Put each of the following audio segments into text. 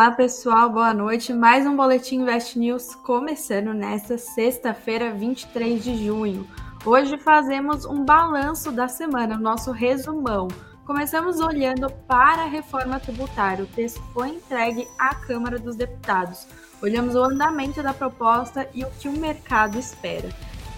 Olá pessoal, boa noite. Mais um Boletim Invest News começando nesta sexta-feira, 23 de junho. Hoje fazemos um balanço da semana, o nosso resumão. Começamos olhando para a reforma tributária. O texto foi entregue à Câmara dos Deputados. Olhamos o andamento da proposta e o que o mercado espera.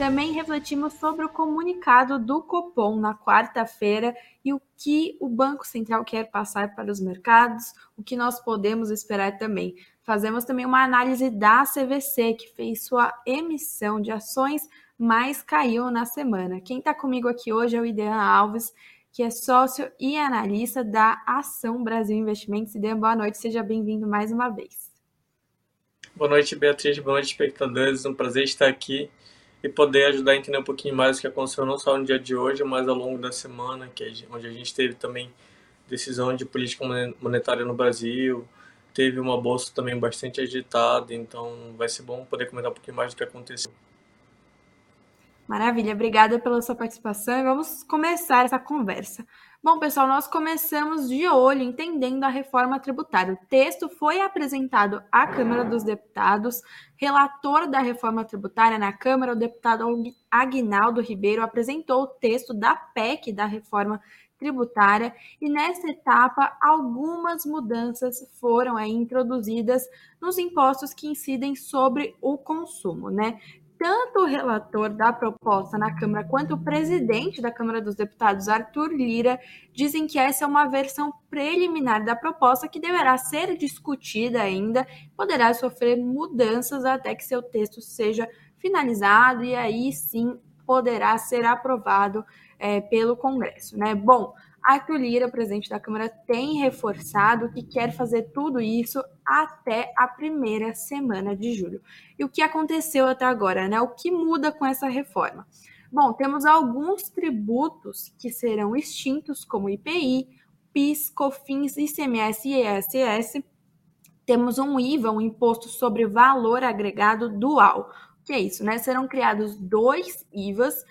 Também refletimos sobre o comunicado do Copom na quarta-feira e o que o Banco Central quer passar para os mercados, o que nós podemos esperar também. Fazemos também uma análise da CVC, que fez sua emissão de ações, mas caiu na semana. Quem está comigo aqui hoje é o Idean Alves, que é sócio e analista da Ação Brasil Investimentos. Idean, boa noite, seja bem-vindo mais uma vez. Boa noite, Beatriz, boa noite, espectadores. Um prazer estar aqui e poder ajudar a entender um pouquinho mais o que aconteceu não só no dia de hoje, mas ao longo da semana, que é onde a gente teve também decisão de política monetária no Brasil, teve uma bolsa também bastante agitada, então vai ser bom poder comentar um pouquinho mais do que aconteceu. Maravilha, obrigada pela sua participação e vamos começar essa conversa. Bom, pessoal, nós começamos de olho entendendo a reforma tributária. O texto foi apresentado à Câmara dos Deputados. Relator da reforma tributária na Câmara, o deputado Aguinaldo Ribeiro, apresentou o texto da PEC da reforma tributária e nessa etapa algumas mudanças foram aí, introduzidas nos impostos que incidem sobre o consumo, né? Tanto o relator da proposta na Câmara quanto o presidente da Câmara dos Deputados, Arthur Lira, dizem que essa é uma versão preliminar da proposta que deverá ser discutida ainda, poderá sofrer mudanças até que seu texto seja finalizado e aí sim poderá ser aprovado é, pelo Congresso, né? Bom, Arthur Lira, presidente da Câmara, tem reforçado que quer fazer tudo isso até a primeira semana de julho. E o que aconteceu até agora, né? O que muda com essa reforma? Bom, temos alguns tributos que serão extintos, como IPI, PIS, COFINS, ICMS e ISS. Temos um IVA, um imposto sobre valor agregado dual. O que é isso, né? Serão criados dois IVAs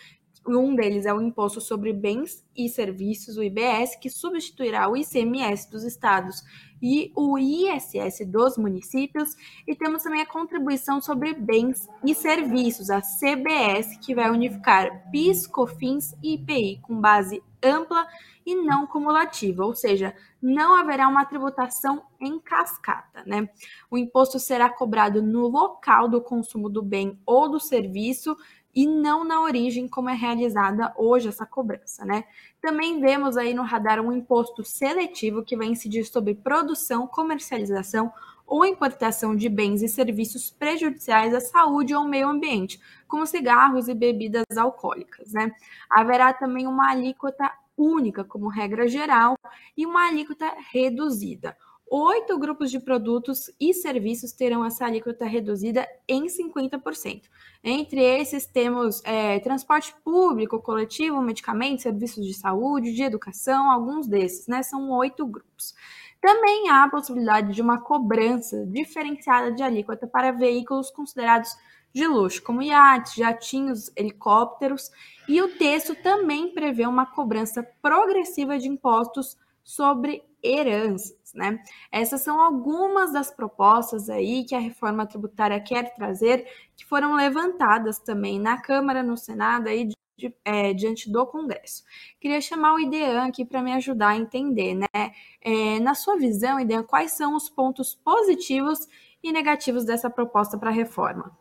um deles é o Imposto sobre Bens e Serviços, o IBS, que substituirá o ICMS dos estados e o ISS dos municípios. E temos também a Contribuição sobre Bens e Serviços, a CBS, que vai unificar PIS, COFINS e IPI com base ampla e não cumulativa, ou seja, não haverá uma tributação em cascata, né? O imposto será cobrado no local do consumo do bem ou do serviço e não na origem como é realizada hoje essa cobrança, né? Também vemos aí no radar um imposto seletivo que vai incidir sobre produção, comercialização ou importação de bens e serviços prejudiciais à saúde ou ao meio ambiente, como cigarros e bebidas alcoólicas, né? Haverá também uma alíquota única como regra geral e uma alíquota reduzida oito grupos de produtos e serviços terão essa alíquota reduzida em 50%. Entre esses temos é, transporte público, coletivo, medicamentos, serviços de saúde, de educação, alguns desses, né? São oito grupos. Também há a possibilidade de uma cobrança diferenciada de alíquota para veículos considerados de luxo, como iates, jatinhos, helicópteros, e o texto também prevê uma cobrança progressiva de impostos sobre heranças, né? Essas são algumas das propostas aí que a reforma tributária quer trazer, que foram levantadas também na Câmara, no Senado, aí, de, é, diante do Congresso. Queria chamar o Idean aqui para me ajudar a entender, né? É, na sua visão, Idean, quais são os pontos positivos e negativos dessa proposta para a reforma?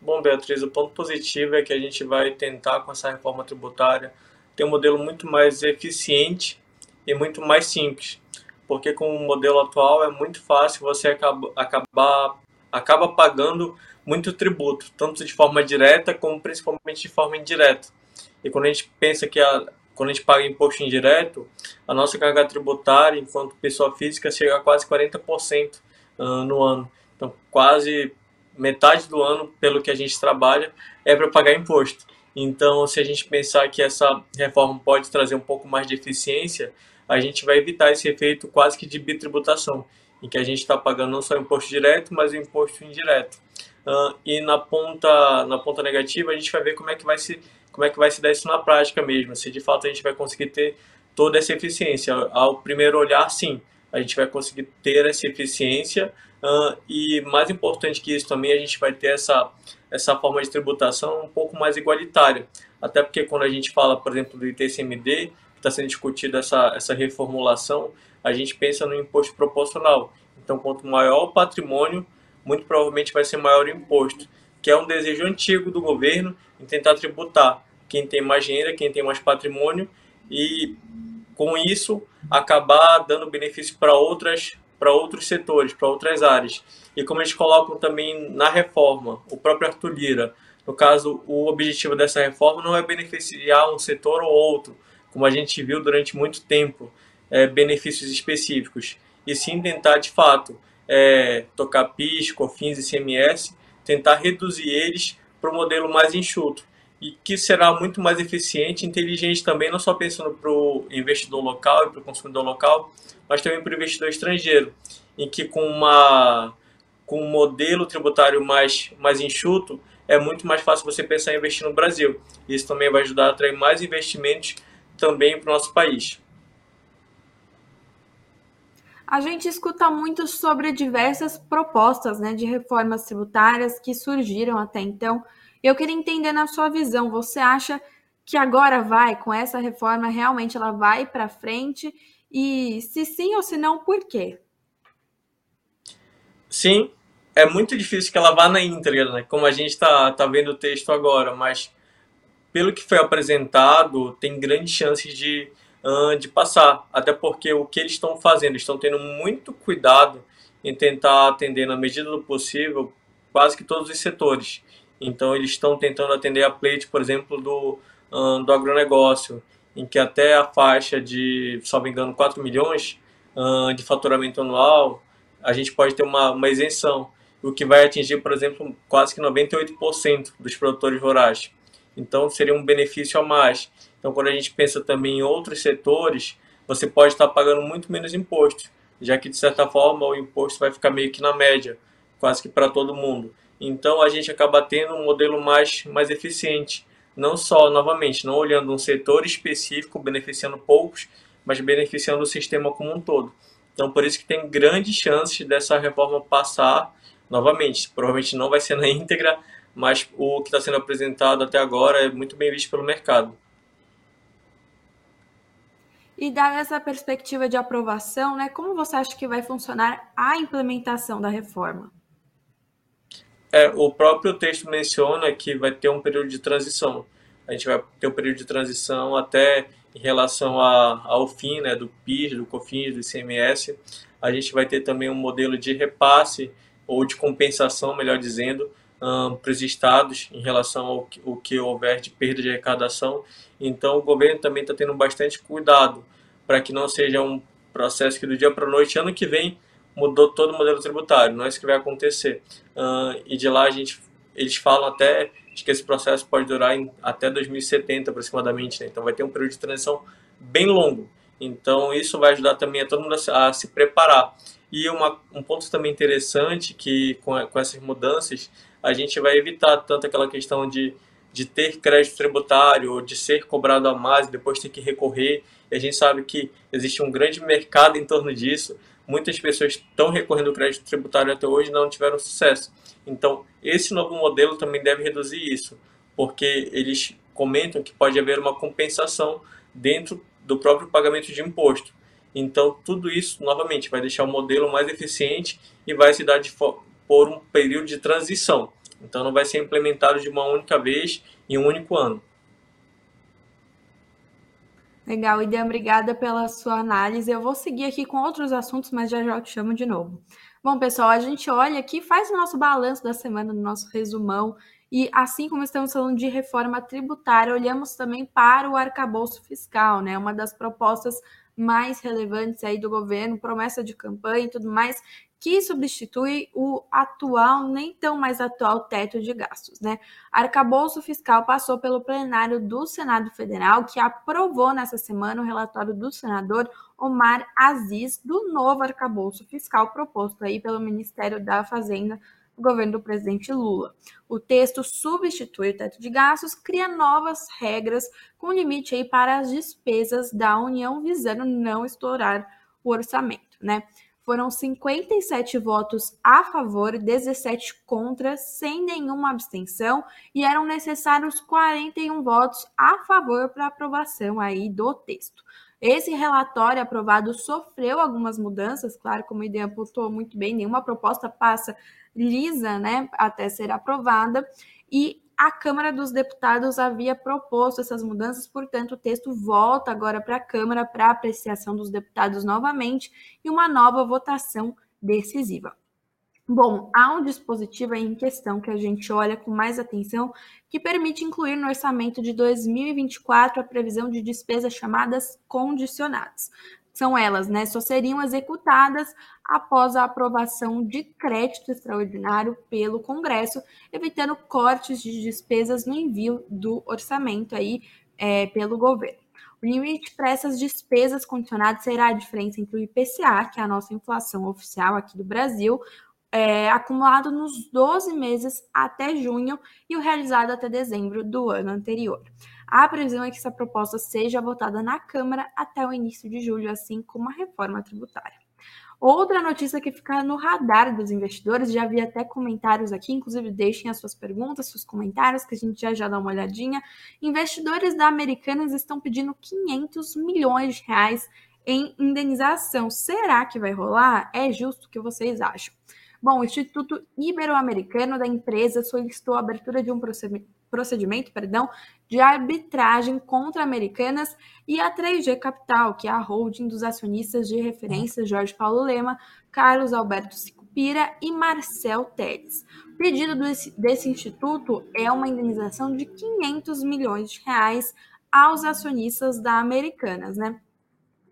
Bom, Beatriz, o ponto positivo é que a gente vai tentar, com essa reforma tributária, ter um modelo muito mais eficiente e muito mais simples, porque com o modelo atual é muito fácil você acaba, acabar acaba pagando muito tributo, tanto de forma direta como principalmente de forma indireta. E quando a gente pensa que a, quando a gente paga imposto indireto, a nossa carga tributária enquanto pessoa física chega a quase 40% uh, no ano. Então, quase metade do ano, pelo que a gente trabalha, é para pagar imposto. Então, se a gente pensar que essa reforma pode trazer um pouco mais de eficiência, a gente vai evitar esse efeito quase que de bitributação, em que a gente está pagando não só imposto direto, mas o imposto indireto. Uh, e na ponta, na ponta negativa, a gente vai ver como é que vai se como é que vai se dar isso na prática mesmo, se de fato a gente vai conseguir ter toda essa eficiência. Ao primeiro olhar, sim, a gente vai conseguir ter essa eficiência uh, e mais importante que isso também a gente vai ter essa essa forma de tributação um pouco mais igualitária até porque quando a gente fala por exemplo do ITCMD está sendo discutida essa essa reformulação a gente pensa no imposto proporcional então quanto maior o patrimônio muito provavelmente vai ser maior o imposto que é um desejo antigo do governo em tentar tributar quem tem mais dinheiro quem tem mais patrimônio e com isso acabar dando benefício para outras para outros setores, para outras áreas. E como eles colocam também na reforma, o próprio Arthur Lira, no caso, o objetivo dessa reforma não é beneficiar um setor ou outro, como a gente viu durante muito tempo, é, benefícios específicos, e sim tentar, de fato, é, tocar PIS, COFINS e CMS, tentar reduzir eles para o modelo mais enxuto e que será muito mais eficiente inteligente também, não só pensando para o investidor local e para o consumidor local, mas também para o investidor estrangeiro, em que com, uma, com um modelo tributário mais, mais enxuto, é muito mais fácil você pensar em investir no Brasil. Isso também vai ajudar a atrair mais investimentos também para o nosso país. A gente escuta muito sobre diversas propostas né, de reformas tributárias que surgiram até então eu queria entender na sua visão, você acha que agora vai, com essa reforma, realmente ela vai para frente? E se sim ou se não, por quê? Sim, é muito difícil que ela vá na íntegra, né? como a gente está tá vendo o texto agora, mas pelo que foi apresentado, tem grandes chances de, de passar. Até porque o que eles estão fazendo, estão tendo muito cuidado em tentar atender, na medida do possível, quase que todos os setores. Então eles estão tentando atender a pleite, por exemplo, do, do agronegócio, em que até a faixa de, me engano, 4 milhões de faturamento anual, a gente pode ter uma, uma isenção, o que vai atingir, por exemplo, quase que 98% dos produtores rurais. Então seria um benefício a mais. Então quando a gente pensa também em outros setores, você pode estar pagando muito menos imposto, já que de certa forma o imposto vai ficar meio que na média, quase que para todo mundo. Então a gente acaba tendo um modelo mais, mais eficiente. Não só, novamente, não olhando um setor específico, beneficiando poucos, mas beneficiando o sistema como um todo. Então por isso que tem grandes chances dessa reforma passar novamente. Provavelmente não vai ser na íntegra, mas o que está sendo apresentado até agora é muito bem visto pelo mercado. E dada essa perspectiva de aprovação, né, como você acha que vai funcionar a implementação da reforma? É, o próprio texto menciona que vai ter um período de transição. A gente vai ter um período de transição até em relação a, ao fim né, do PIS, do COFINS, do ICMS. A gente vai ter também um modelo de repasse ou de compensação, melhor dizendo, um, para os estados em relação ao que, que houver de perda de arrecadação. Então, o governo também está tendo bastante cuidado para que não seja um processo que do dia para a noite, ano que vem, mudou todo o modelo tributário, não é isso que vai acontecer. Uh, e de lá a gente, eles falam até que esse processo pode durar em, até 2070 aproximadamente, né? então vai ter um período de transição bem longo. Então isso vai ajudar também a todo mundo a, a se preparar. E uma, um ponto também interessante que com, com essas mudanças a gente vai evitar tanto aquela questão de de ter crédito tributário ou de ser cobrado a mais e depois ter que recorrer. E a gente sabe que existe um grande mercado em torno disso muitas pessoas estão recorrendo ao crédito tributário até hoje e não tiveram sucesso. Então, esse novo modelo também deve reduzir isso, porque eles comentam que pode haver uma compensação dentro do próprio pagamento de imposto. Então, tudo isso, novamente, vai deixar o modelo mais eficiente e vai se dar de por um período de transição. Então, não vai ser implementado de uma única vez em um único ano. Legal, Ideia, obrigada pela sua análise. Eu vou seguir aqui com outros assuntos, mas já já te chamo de novo. Bom, pessoal, a gente olha aqui, faz o nosso balanço da semana, no nosso resumão, e assim como estamos falando de reforma tributária, olhamos também para o arcabouço fiscal, né? Uma das propostas mais relevantes aí do governo, promessa de campanha e tudo mais, que substitui o atual, nem tão mais atual teto de gastos, né? Arcabouço fiscal passou pelo plenário do Senado Federal, que aprovou nessa semana o relatório do senador Omar Aziz do novo arcabouço fiscal proposto aí pelo Ministério da Fazenda governo do presidente Lula. O texto substitui o teto de gastos, cria novas regras com limite aí para as despesas da União visando não estourar o orçamento. né? Foram 57 votos a favor, 17 contra, sem nenhuma abstenção, e eram necessários 41 votos a favor para aprovação aí do texto. Esse relatório aprovado sofreu algumas mudanças, claro, como a ideia apontou muito bem, nenhuma proposta passa lisa, né, até ser aprovada, e a Câmara dos Deputados havia proposto essas mudanças, portanto, o texto volta agora para a Câmara para apreciação dos deputados novamente e uma nova votação decisiva. Bom, há um dispositivo em questão que a gente olha com mais atenção que permite incluir no orçamento de 2024 a previsão de despesas chamadas condicionadas são elas, né, só seriam executadas após a aprovação de crédito extraordinário pelo Congresso, evitando cortes de despesas no envio do orçamento aí é, pelo governo. O limite para essas despesas condicionadas será a diferença entre o IPCA, que é a nossa inflação oficial aqui do Brasil, é, acumulado nos 12 meses até junho e o realizado até dezembro do ano anterior. A previsão é que essa proposta seja votada na Câmara até o início de julho, assim como a reforma tributária. Outra notícia que fica no radar dos investidores, já vi até comentários aqui, inclusive deixem as suas perguntas, seus comentários, que a gente já já dá uma olhadinha. Investidores da Americanas estão pedindo 500 milhões de reais em indenização. Será que vai rolar? É justo o que vocês acham? Bom, o Instituto Ibero-Americano da empresa solicitou a abertura de um procedimento perdão, de arbitragem contra Americanas e a 3G Capital, que é a holding dos acionistas de referência Jorge Paulo Lema, Carlos Alberto Sicupira e Marcel Teles. O pedido desse, desse instituto é uma indenização de 500 milhões de reais aos acionistas da Americanas, né?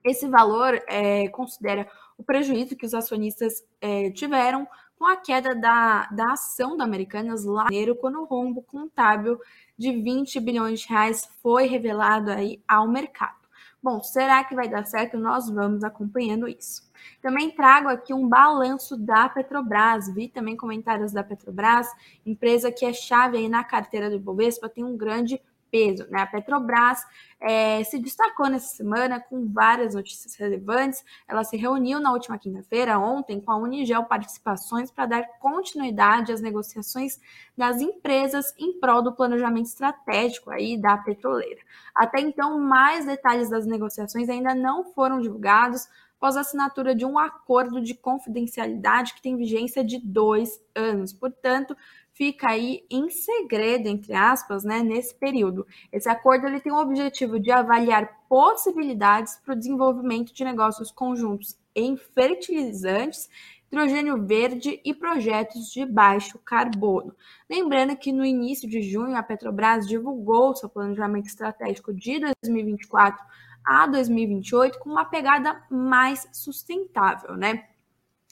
Esse valor é, considera o prejuízo que os acionistas é, tiveram com a queda da, da ação da Americanas lá em janeiro, quando o rombo contábil de 20 bilhões de reais foi revelado aí ao mercado. Bom, será que vai dar certo? Nós vamos acompanhando isso. Também trago aqui um balanço da Petrobras. Vi também comentários da Petrobras, empresa que é chave aí na carteira do Ibovespa, tem um grande peso. Né? A Petrobras é, se destacou nessa semana com várias notícias relevantes. Ela se reuniu na última quinta-feira, ontem, com a Unigel Participações para dar continuidade às negociações das empresas em prol do planejamento estratégico aí da petroleira. Até então, mais detalhes das negociações ainda não foram divulgados após a assinatura de um acordo de confidencialidade que tem vigência de dois anos. Portanto, fica aí em segredo, entre aspas, né, nesse período. Esse acordo ele tem o objetivo de avaliar possibilidades para o desenvolvimento de negócios conjuntos em fertilizantes, hidrogênio verde e projetos de baixo carbono. Lembrando que no início de junho a Petrobras divulgou seu planejamento estratégico de 2024 a 2028 com uma pegada mais sustentável, né?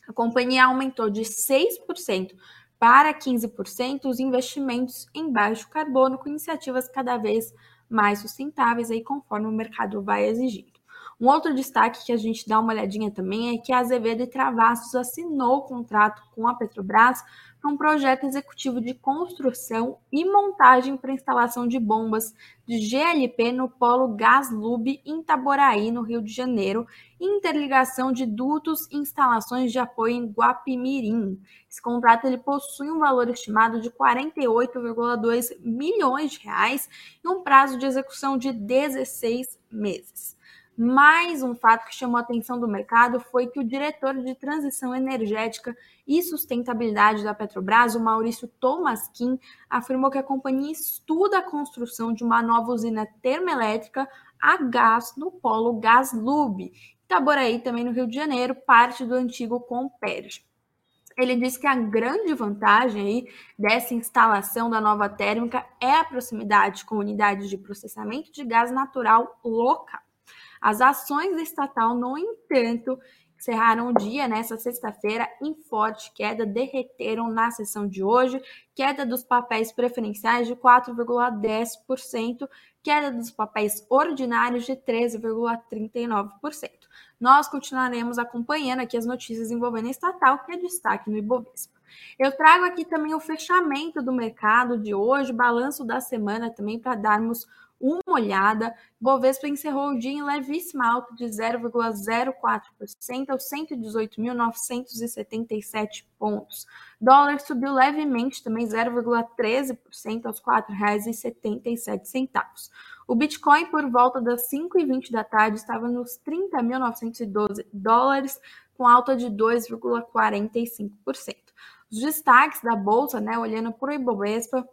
A companhia aumentou de 6% para 15% os investimentos em baixo carbono com iniciativas cada vez mais sustentáveis aí conforme o mercado vai exigindo. Um outro destaque que a gente dá uma olhadinha também é que a Azevedo e Travassos assinou o contrato com a Petrobras para um projeto executivo de construção e montagem para instalação de bombas de GLP no polo Gaslub em Itaboraí, no Rio de Janeiro, interligação de dutos e instalações de apoio em Guapimirim. Esse contrato ele possui um valor estimado de 48,2 milhões de reais e um prazo de execução de 16 meses. Mais um fato que chamou a atenção do mercado foi que o diretor de transição energética e sustentabilidade da Petrobras, o Maurício Tomaskin, afirmou que a companhia estuda a construção de uma nova usina termoelétrica a gás no polo Gaslub, Itaboraí, também no Rio de Janeiro, parte do antigo Comperj. Ele disse que a grande vantagem aí dessa instalação da nova térmica é a proximidade com unidades de processamento de gás natural local. As ações da estatal, no entanto, encerraram o dia nessa sexta-feira em forte queda, derreteram na sessão de hoje, queda dos papéis preferenciais de 4,10%, queda dos papéis ordinários de 13,39%. Nós continuaremos acompanhando aqui as notícias envolvendo a estatal, que é destaque no Ibovespa. Eu trago aqui também o fechamento do mercado de hoje, balanço da semana também para darmos uma olhada. Bovespa encerrou o dia em levíssima alta de 0,04% aos 118.977 pontos. Dólar subiu levemente, também 0,13% aos R$ 4,77. O Bitcoin, por volta das 5h20 da tarde, estava nos 30.912 dólares, com alta de 2,45%. Os destaques da Bolsa, né, olhando para o Ibovespa,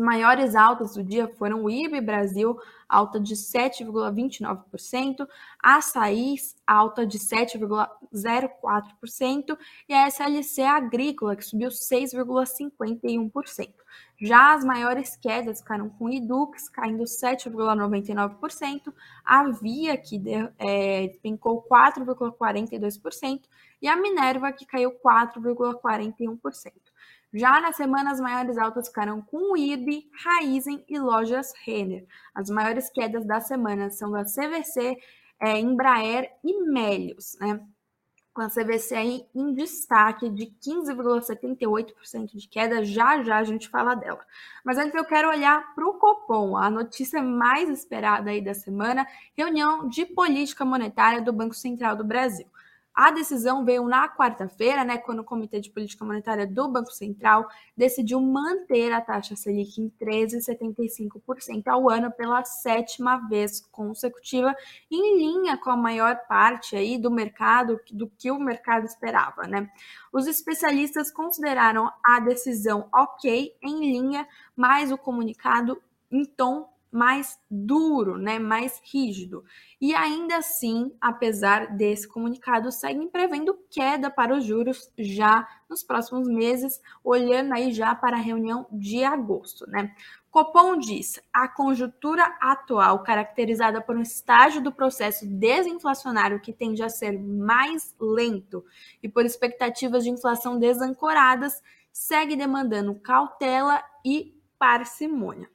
maiores altas do dia foram o IB Brasil, alta de 7,29%, a Açaí, alta de 7,04%, e a SLC Agrícola, que subiu 6,51%. Já as maiores quedas ficaram com o Idux, caindo 7,99%, a Via, que é, despencou 4,42%, e a Minerva, que caiu 4,41%. Já na semana, as maiores altas ficaram com o IRB, Raizen e Lojas Renner. As maiores quedas da semana são da CVC, é, Embraer e Melios, né? Com a CVC aí em destaque de 15,78% de queda, já já a gente fala dela. Mas antes eu quero olhar para o Copom, a notícia mais esperada aí da semana, reunião de política monetária do Banco Central do Brasil. A decisão veio na quarta-feira, né, quando o Comitê de Política Monetária do Banco Central decidiu manter a taxa Selic em 13,75% ao ano pela sétima vez consecutiva, em linha com a maior parte aí do mercado, do que o mercado esperava, né? Os especialistas consideraram a decisão ok, em linha, mas o comunicado em tom mais duro, né, mais rígido. E ainda assim, apesar desse comunicado, seguem prevendo queda para os juros já nos próximos meses, olhando aí já para a reunião de agosto, né? Copom diz: a conjuntura atual, caracterizada por um estágio do processo desinflacionário que tende a ser mais lento e por expectativas de inflação desancoradas, segue demandando cautela e parcimônia.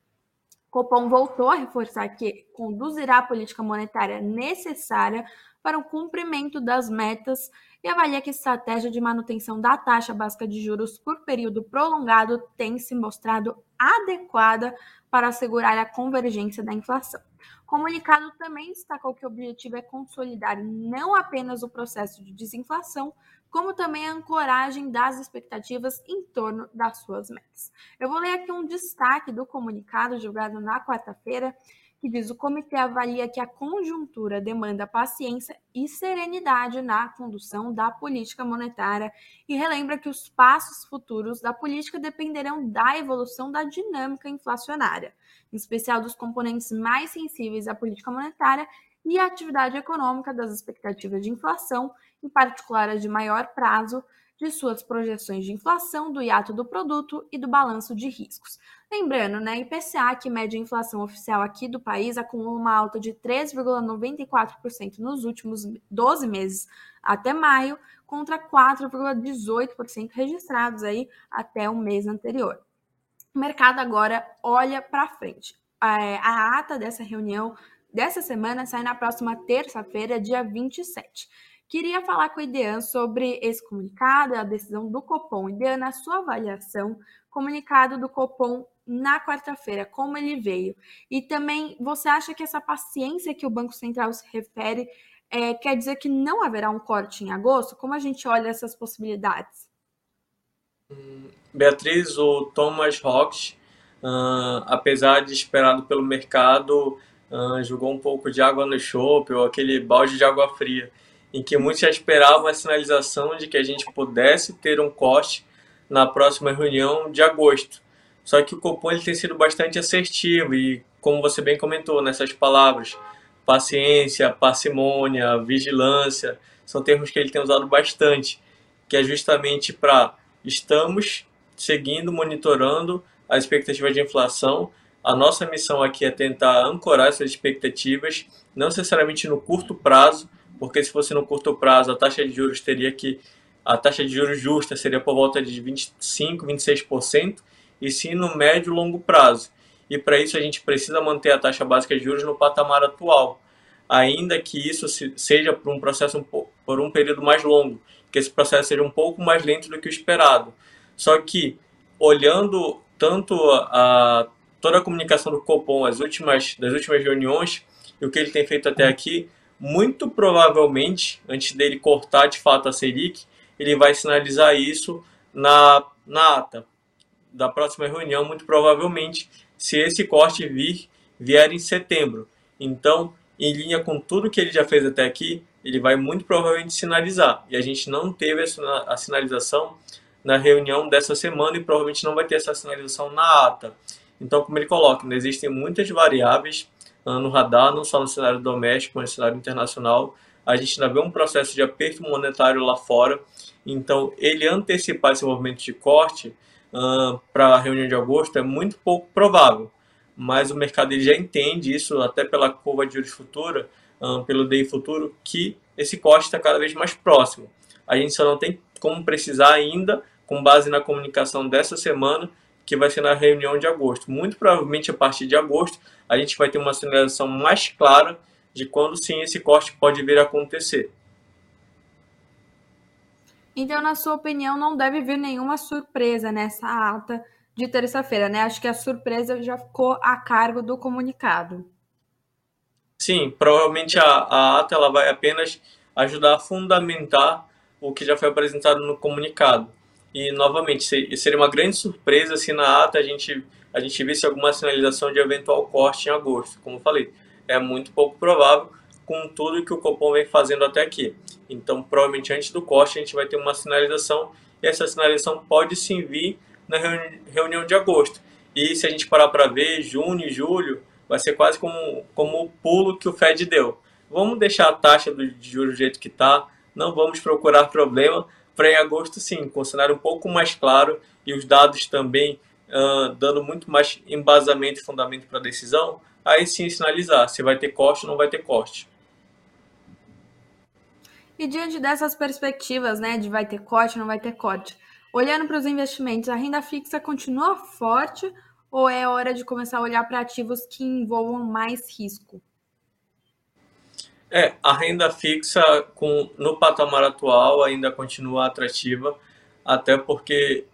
Copom voltou a reforçar que conduzirá a política monetária necessária para o cumprimento das metas e avalia que a estratégia de manutenção da taxa básica de juros por período prolongado tem se mostrado adequada para assegurar a convergência da inflação. O comunicado também destacou que o objetivo é consolidar não apenas o processo de desinflação, como também a ancoragem das expectativas em torno das suas metas. Eu vou ler aqui um destaque do comunicado divulgado na quarta-feira, que diz: o comitê avalia que a conjuntura demanda paciência e serenidade na condução da política monetária e relembra que os passos futuros da política dependerão da evolução da dinâmica inflacionária, em especial dos componentes mais sensíveis à política monetária e a atividade econômica das expectativas de inflação, em particular as de maior prazo, de suas projeções de inflação, do hiato do produto e do balanço de riscos. Lembrando, né, IPCA, que mede a inflação oficial aqui do país, acumula uma alta de 3,94% nos últimos 12 meses até maio, contra 4,18% registrados aí até o mês anterior. O mercado agora olha para frente. É, a ata dessa reunião dessa semana sai na próxima terça-feira, dia 27. Queria falar com o Idean sobre esse comunicado, a decisão do Copom. Idean, na sua avaliação, comunicado do Copom na quarta-feira, como ele veio. E também, você acha que essa paciência que o Banco Central se refere é, quer dizer que não haverá um corte em agosto? Como a gente olha essas possibilidades? Beatriz, o Thomas Hawks, uh, apesar de esperado pelo mercado, uh, jogou um pouco de água no chope ou aquele balde de água fria, em que muitos já esperavam a sinalização de que a gente pudesse ter um corte na próxima reunião de agosto. Só que o Copom ele tem sido bastante assertivo e, como você bem comentou nessas palavras, paciência, parcimônia, vigilância, são termos que ele tem usado bastante, que é justamente para estamos seguindo, monitorando as expectativas de inflação, a nossa missão aqui é tentar ancorar essas expectativas, não necessariamente no curto prazo, porque se fosse no curto prazo, a taxa de juros teria que a taxa de juros justa seria por volta de 25, 26%, e sim no médio e longo prazo. E para isso a gente precisa manter a taxa básica de juros no patamar atual, ainda que isso seja por um processo um por um período mais longo, que esse processo seja um pouco mais lento do que o esperado. Só que, olhando tanto a, toda a comunicação do Copom as últimas, das últimas reuniões e o que ele tem feito até aqui, muito provavelmente, antes dele cortar de fato a Selic, ele vai sinalizar isso na, na ata da próxima reunião, muito provavelmente, se esse corte vir, vier em setembro. Então, em linha com tudo que ele já fez até aqui, ele vai muito provavelmente sinalizar. E a gente não teve a sinalização na reunião dessa semana e provavelmente não vai ter essa sinalização na ata. Então, como ele coloca, né, existem muitas variáveis no radar, não só no cenário doméstico, mas no cenário internacional. A gente ainda vê um processo de aperto monetário lá fora. Então, ele antecipar esse movimento de corte uh, para a reunião de agosto é muito pouco provável. Mas o mercado ele já entende isso, até pela curva de juros futura, uh, pelo DI futuro, que esse corte está cada vez mais próximo. A gente só não tem como precisar ainda, com base na comunicação dessa semana, que vai ser na reunião de agosto. Muito provavelmente a partir de agosto a gente vai ter uma sinalização mais clara de quando sim esse corte pode vir a acontecer. Então, na sua opinião, não deve vir nenhuma surpresa nessa ata de terça-feira, né? Acho que a surpresa já ficou a cargo do comunicado. Sim, provavelmente a, a ata ela vai apenas ajudar a fundamentar o que já foi apresentado no comunicado. E, novamente, seria uma grande surpresa se na ata a gente, a gente visse alguma sinalização de eventual corte em agosto. Como falei, é muito pouco provável com tudo que o Copom vem fazendo até aqui. Então, provavelmente antes do corte a gente vai ter uma sinalização e essa sinalização pode sim vir na reunião de agosto. E se a gente parar para ver, junho e julho vai ser quase como, como o pulo que o Fed deu. Vamos deixar a taxa de juros do jeito que está, não vamos procurar problema, para em agosto, sim, com o cenário um pouco mais claro e os dados também uh, dando muito mais embasamento e fundamento para a decisão, aí sim sinalizar se vai ter corte ou não vai ter corte. E diante dessas perspectivas, né, de vai ter corte, não vai ter corte, olhando para os investimentos, a renda fixa continua forte ou é hora de começar a olhar para ativos que envolvam mais risco? É, a renda fixa com, no patamar atual ainda continua atrativa, até porque,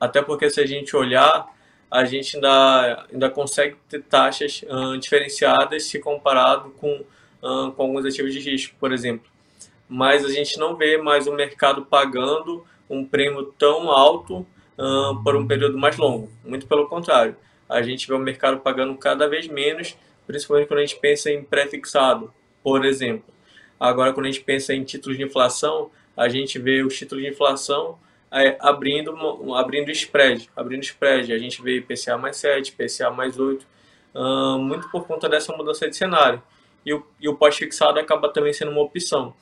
até porque se a gente olhar, a gente ainda, ainda consegue ter taxas uh, diferenciadas se comparado com, uh, com alguns ativos de risco, por exemplo. Mas a gente não vê mais o mercado pagando um prêmio tão alto uh, por um período mais longo. Muito pelo contrário, a gente vê o mercado pagando cada vez menos, principalmente quando a gente pensa em pré-fixado por exemplo. Agora, quando a gente pensa em títulos de inflação, a gente vê os títulos de inflação é, abrindo, abrindo spread, abrindo spread. A gente vê IPCA mais 7, IPCA mais 8, uh, muito por conta dessa mudança de cenário. E o, e o pós-fixado acaba também sendo uma opção.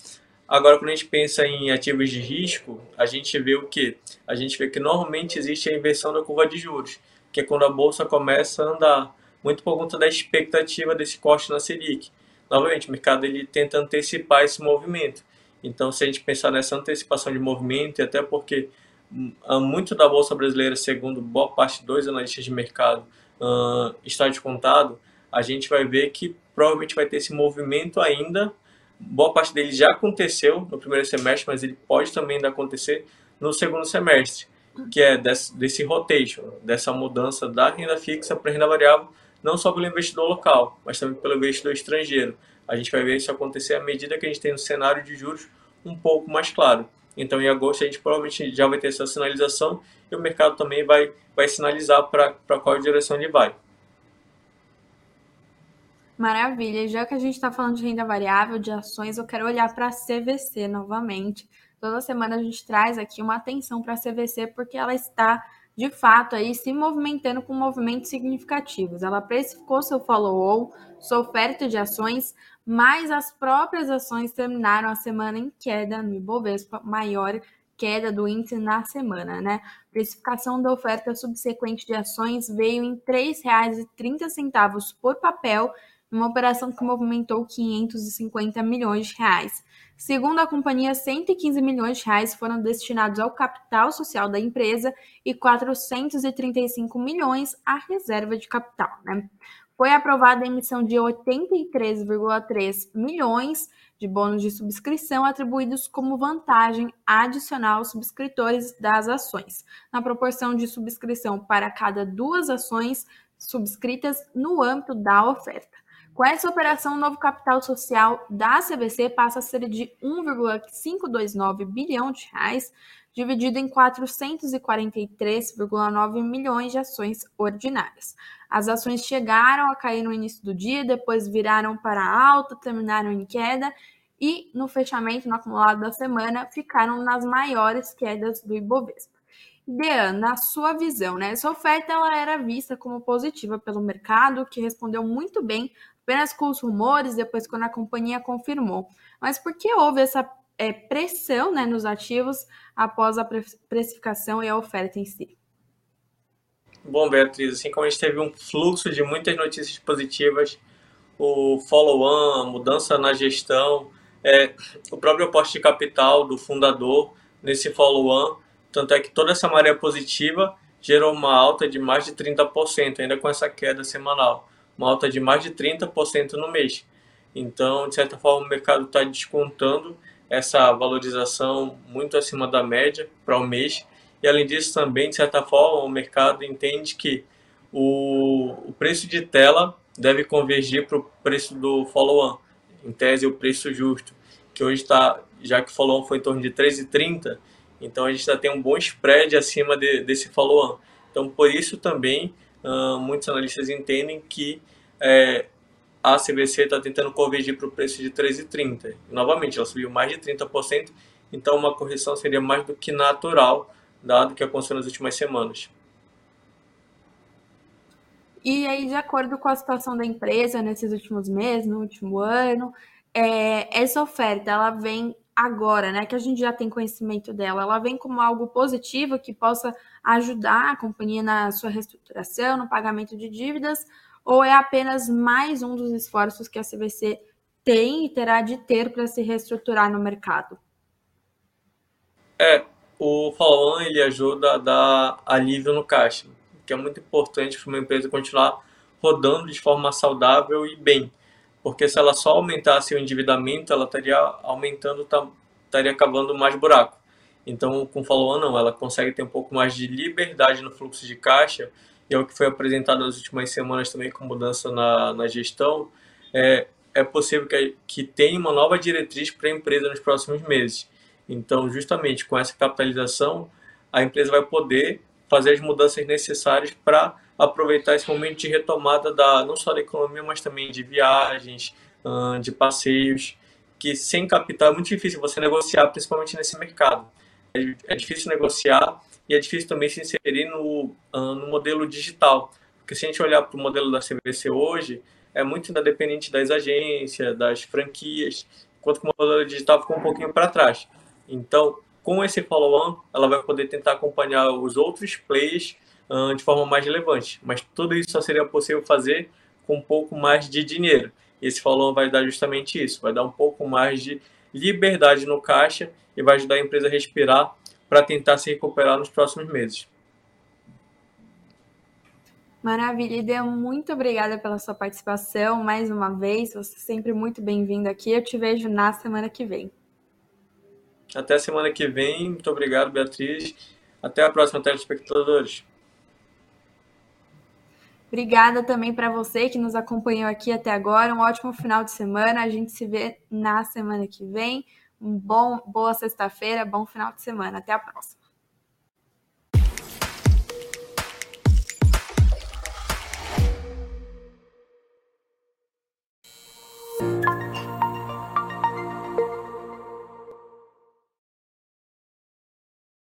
Agora, quando a gente pensa em ativos de risco, a gente vê o que? A gente vê que normalmente existe a inversão da curva de juros, que é quando a bolsa começa a andar, muito por conta da expectativa desse corte na Selic novamente, o mercado ele tenta antecipar esse movimento. Então, se a gente pensar nessa antecipação de movimento, e até porque hum, muito da Bolsa Brasileira, segundo boa parte dos analistas de mercado, uh, está descontado, a gente vai ver que provavelmente vai ter esse movimento ainda. Boa parte dele já aconteceu no primeiro semestre, mas ele pode também ainda acontecer no segundo semestre, que é desse, desse rotation, dessa mudança da renda fixa para renda variável, não só pelo investidor local, mas também pelo investidor estrangeiro. A gente vai ver isso acontecer à medida que a gente tem um cenário de juros um pouco mais claro. Então, em agosto, a gente provavelmente já vai ter essa sinalização e o mercado também vai, vai sinalizar para qual direção ele vai. Maravilha. Já que a gente está falando de renda variável, de ações, eu quero olhar para a CVC novamente. Toda semana a gente traz aqui uma atenção para a CVC porque ela está de fato aí se movimentando com movimentos significativos. Ela precificou seu follow-on, sua oferta de ações, mas as próprias ações terminaram a semana em queda no Ibovespa, maior queda do índice na semana, né? Precificação da oferta subsequente de ações veio em R$ 3,30 por papel, uma operação que movimentou 550 milhões de reais. Segundo a companhia, 115 milhões de reais foram destinados ao capital social da empresa e 435 milhões à reserva de capital. Né? foi aprovada a emissão de 83,3 milhões de bônus de subscrição atribuídos como vantagem adicional aos subscritores das ações, na proporção de subscrição para cada duas ações subscritas no âmbito da oferta. Com essa operação, o novo capital social da CVC passa a ser de 1,529 bilhão de reais, dividido em 443,9 milhões de ações ordinárias. As ações chegaram a cair no início do dia, depois viraram para alta, terminaram em queda e no fechamento, no acumulado da semana, ficaram nas maiores quedas do Ibovespa. Dean, na sua visão, né, essa oferta ela era vista como positiva pelo mercado, que respondeu muito bem apenas com os rumores, depois quando a companhia confirmou. Mas por que houve essa é, pressão né, nos ativos após a precificação e a oferta em si? Bom, Beatriz, assim como a gente teve um fluxo de muitas notícias positivas, o follow-on, a mudança na gestão, é, o próprio aporte de capital do fundador nesse follow-on, tanto é que toda essa maré positiva gerou uma alta de mais de 30%, ainda com essa queda semanal, uma alta de mais de 30% no mês. Então, de certa forma, o mercado está descontando essa valorização muito acima da média para o mês. E além disso, também, de certa forma, o mercado entende que o, o preço de tela deve convergir para o preço do follow-on em tese, o preço justo, que hoje está, já que o follow-on foi em torno de 13,30, então a gente já tem um bom spread acima de, desse follow-on. Então, por isso também, uh, muitos analistas entendem que é, a CVC está tentando convergir para o preço de 13,30. Novamente, ela subiu mais de 30%, então uma correção seria mais do que natural, dado que aconteceu nas últimas semanas. E aí, de acordo com a situação da empresa nesses últimos meses, no último ano, é, essa oferta ela vem agora, né? Que a gente já tem conhecimento dela, ela vem como algo positivo que possa ajudar a companhia na sua reestruturação, no pagamento de dívidas, ou é apenas mais um dos esforços que a CVC tem e terá de ter para se reestruturar no mercado? É, o follow ele ajuda a dar alívio no caixa que é muito importante para uma empresa continuar rodando de forma saudável e bem. Porque se ela só aumentasse o endividamento, ela estaria aumentando, tá, estaria cavando mais buraco. Então, com follow-on, não, ela consegue ter um pouco mais de liberdade no fluxo de caixa, e é o que foi apresentado nas últimas semanas também com mudança na, na gestão, é, é possível que, que tenha uma nova diretriz para a empresa nos próximos meses. Então, justamente com essa capitalização, a empresa vai poder fazer as mudanças necessárias para aproveitar esse momento de retomada da não só da economia, mas também de viagens, de passeios, que sem capital é muito difícil você negociar, principalmente nesse mercado. É, difícil negociar e é difícil também se inserir no, no modelo digital. Porque se a gente olhar para o modelo da CVC hoje, é muito ainda dependente das agências, das franquias, enquanto que o modelo digital ficou um pouquinho para trás. Então, com esse follow-on, ela vai poder tentar acompanhar os outros players uh, de forma mais relevante. Mas tudo isso só seria possível fazer com um pouco mais de dinheiro. E esse follow-on vai dar justamente isso, vai dar um pouco mais de liberdade no caixa e vai ajudar a empresa a respirar para tentar se recuperar nos próximos meses. Maravilha, Ide, muito obrigada pela sua participação mais uma vez. Você é sempre muito bem-vindo aqui. Eu te vejo na semana que vem. Até semana que vem. Muito obrigado, Beatriz. Até a próxima, telespectadores. Obrigada também para você que nos acompanhou aqui até agora. Um ótimo final de semana. A gente se vê na semana que vem. Um bom, boa sexta-feira, bom final de semana. Até a próxima.